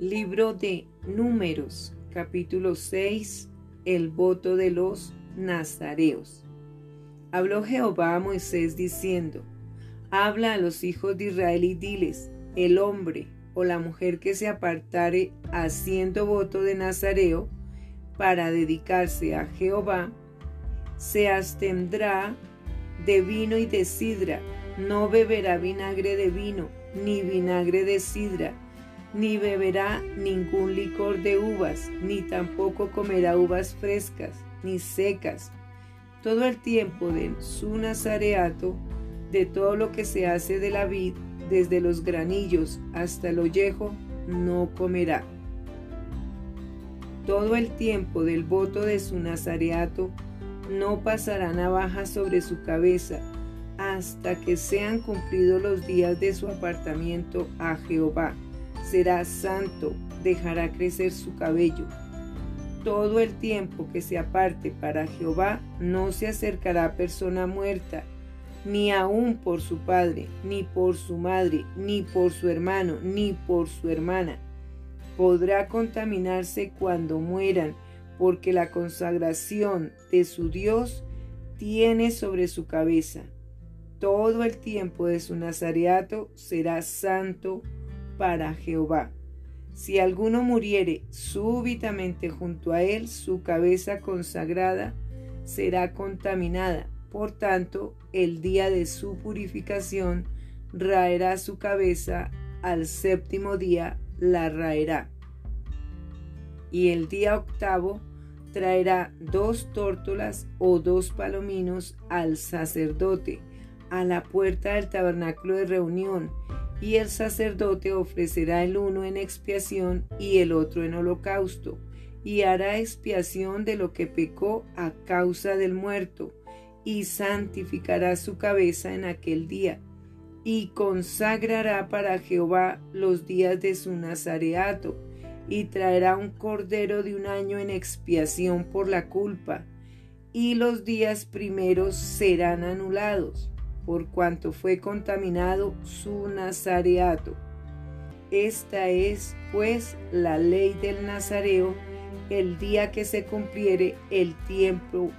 Libro de Números, capítulo 6, el voto de los nazareos. Habló Jehová a Moisés diciendo, Habla a los hijos de Israel y diles, el hombre o la mujer que se apartare haciendo voto de nazareo para dedicarse a Jehová, se abstendrá de vino y de sidra, no beberá vinagre de vino, ni vinagre de sidra, ni beberá ningún licor de uvas, ni tampoco comerá uvas frescas, ni secas. Todo el tiempo de su nazareato, de todo lo que se hace de la vid, desde los granillos hasta el ollejo, no comerá. Todo el tiempo del voto de su nazareato, no pasará navaja sobre su cabeza, hasta que sean cumplidos los días de su apartamiento a Jehová será santo, dejará crecer su cabello. Todo el tiempo que se aparte para Jehová no se acercará persona muerta, ni aun por su padre, ni por su madre, ni por su hermano, ni por su hermana. Podrá contaminarse cuando mueran, porque la consagración de su Dios tiene sobre su cabeza. Todo el tiempo de su nazareato será santo para Jehová. Si alguno muriere súbitamente junto a él, su cabeza consagrada será contaminada. Por tanto, el día de su purificación raerá su cabeza, al séptimo día la raerá. Y el día octavo traerá dos tórtolas o dos palominos al sacerdote a la puerta del tabernáculo de reunión y el sacerdote ofrecerá el uno en expiación y el otro en holocausto, y hará expiación de lo que pecó a causa del muerto, y santificará su cabeza en aquel día, y consagrará para Jehová los días de su nazareato, y traerá un cordero de un año en expiación por la culpa, y los días primeros serán anulados por cuanto fue contaminado su nazareato. Esta es, pues, la ley del nazareo el día que se cumpliere el tiempo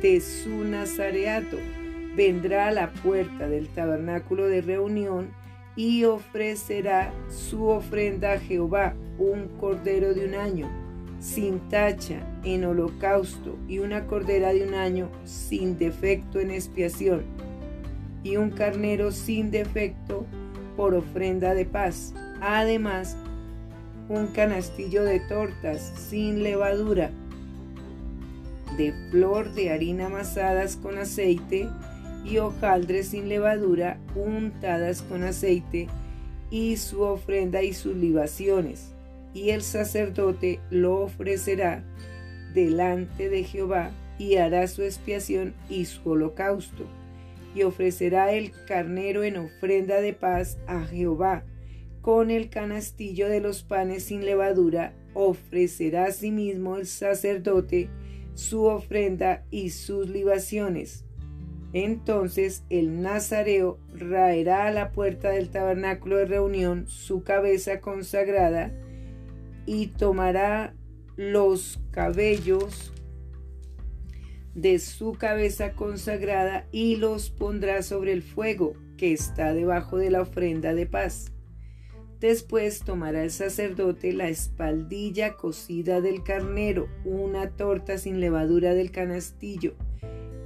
de su nazareato. Vendrá a la puerta del tabernáculo de reunión y ofrecerá su ofrenda a Jehová, un cordero de un año, sin tacha, en holocausto, y una cordera de un año, sin defecto en expiación y un carnero sin defecto por ofrenda de paz. Además, un canastillo de tortas sin levadura, de flor de harina amasadas con aceite y hojaldres sin levadura untadas con aceite y su ofrenda y sus libaciones. Y el sacerdote lo ofrecerá delante de Jehová y hará su expiación y su holocausto y ofrecerá el carnero en ofrenda de paz a Jehová. Con el canastillo de los panes sin levadura ofrecerá asimismo el sacerdote su ofrenda y sus libaciones. Entonces el nazareo raerá a la puerta del tabernáculo de reunión su cabeza consagrada y tomará los cabellos de su cabeza consagrada y los pondrá sobre el fuego que está debajo de la ofrenda de paz. Después tomará el sacerdote la espaldilla cocida del carnero, una torta sin levadura del canastillo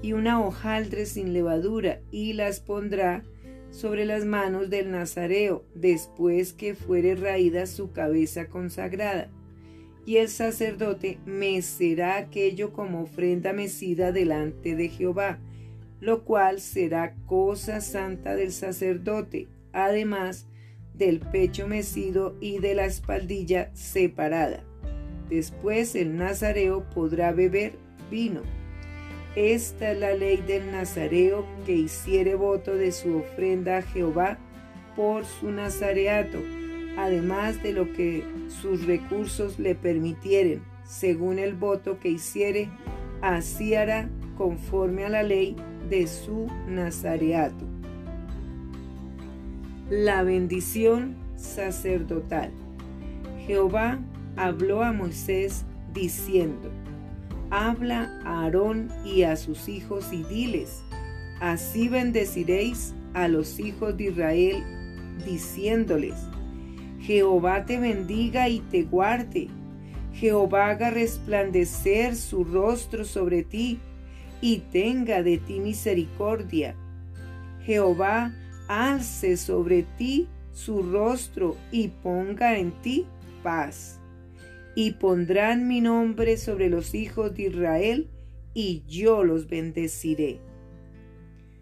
y una hojaldre sin levadura y las pondrá sobre las manos del nazareo después que fuere raída su cabeza consagrada y el sacerdote mecerá aquello como ofrenda mecida delante de Jehová, lo cual será cosa santa del sacerdote, además del pecho mecido y de la espaldilla separada. Después el nazareo podrá beber vino. Esta es la ley del nazareo que hiciere voto de su ofrenda a Jehová por su nazareato además de lo que sus recursos le permitieren, según el voto que hiciere, así hará conforme a la ley de su nazareato. La bendición sacerdotal. Jehová habló a Moisés diciendo, Habla a Aarón y a sus hijos y diles, Así bendeciréis a los hijos de Israel, diciéndoles, Jehová te bendiga y te guarde. Jehová haga resplandecer su rostro sobre ti y tenga de ti misericordia. Jehová alce sobre ti su rostro y ponga en ti paz. Y pondrán mi nombre sobre los hijos de Israel, y yo los bendeciré.